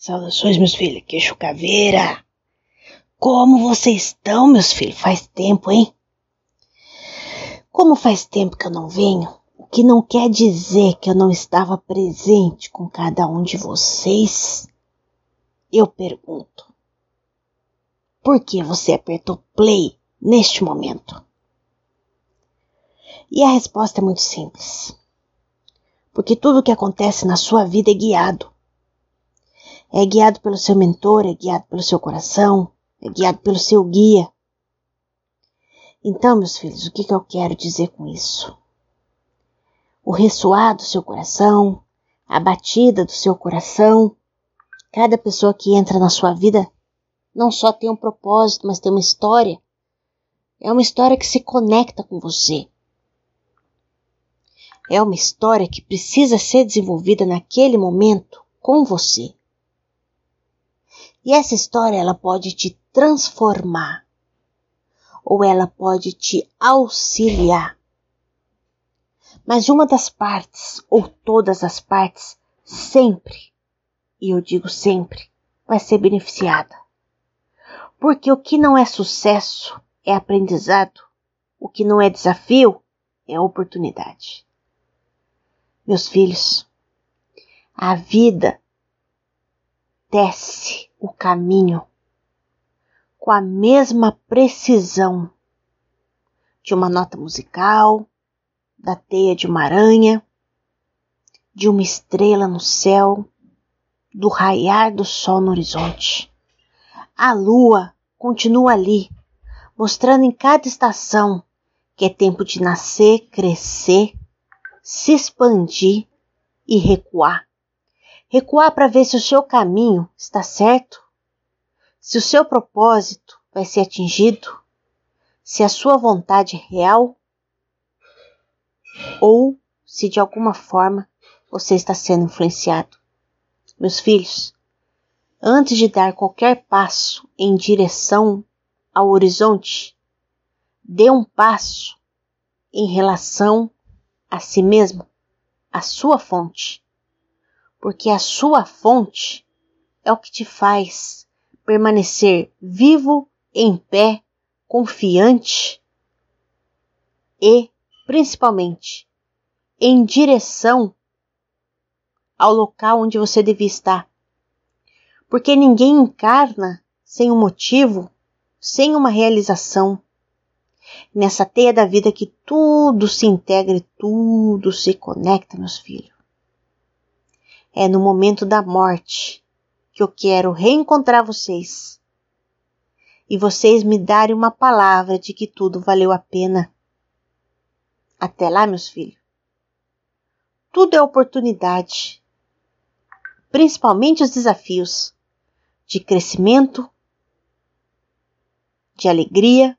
Saudações, meus filhos. Queixo caveira. Como vocês estão, meus filhos? Faz tempo, hein? Como faz tempo que eu não venho, o que não quer dizer que eu não estava presente com cada um de vocês, eu pergunto: por que você apertou play neste momento? E a resposta é muito simples. Porque tudo o que acontece na sua vida é guiado. É guiado pelo seu mentor, é guiado pelo seu coração, é guiado pelo seu guia. Então, meus filhos, o que, que eu quero dizer com isso? O ressoar do seu coração, a batida do seu coração, cada pessoa que entra na sua vida não só tem um propósito, mas tem uma história. É uma história que se conecta com você. É uma história que precisa ser desenvolvida naquele momento com você. E essa história ela pode te transformar ou ela pode te auxiliar. Mas uma das partes, ou todas as partes, sempre, e eu digo sempre, vai ser beneficiada. Porque o que não é sucesso é aprendizado, o que não é desafio é oportunidade. Meus filhos, a vida desce o caminho com a mesma precisão de uma nota musical, da teia de uma aranha, de uma estrela no céu, do raiar do sol no horizonte. A lua continua ali, mostrando em cada estação que é tempo de nascer, crescer, se expandir e recuar. Recuar para ver se o seu caminho está certo se o seu propósito vai ser atingido, se a sua vontade é real ou se de alguma forma você está sendo influenciado. Meus filhos, antes de dar qualquer passo em direção ao horizonte, dê um passo em relação a si mesmo, a sua fonte, porque a sua fonte é o que te faz permanecer vivo, em pé, confiante e, principalmente, em direção ao local onde você devia estar. Porque ninguém encarna sem um motivo, sem uma realização. Nessa teia da vida que tudo se integra e tudo se conecta, meus filhos. É no momento da morte que eu quero reencontrar vocês e vocês me darem uma palavra de que tudo valeu a pena. Até lá, meus filhos. Tudo é oportunidade, principalmente os desafios de crescimento, de alegria,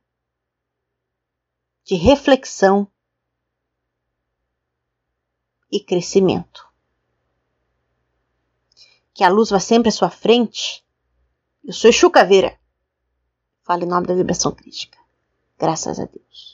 de reflexão e crescimento que a luz vá sempre à sua frente. Eu sou Chucaveira. Fale em nome da vibração crítica. Graças a Deus.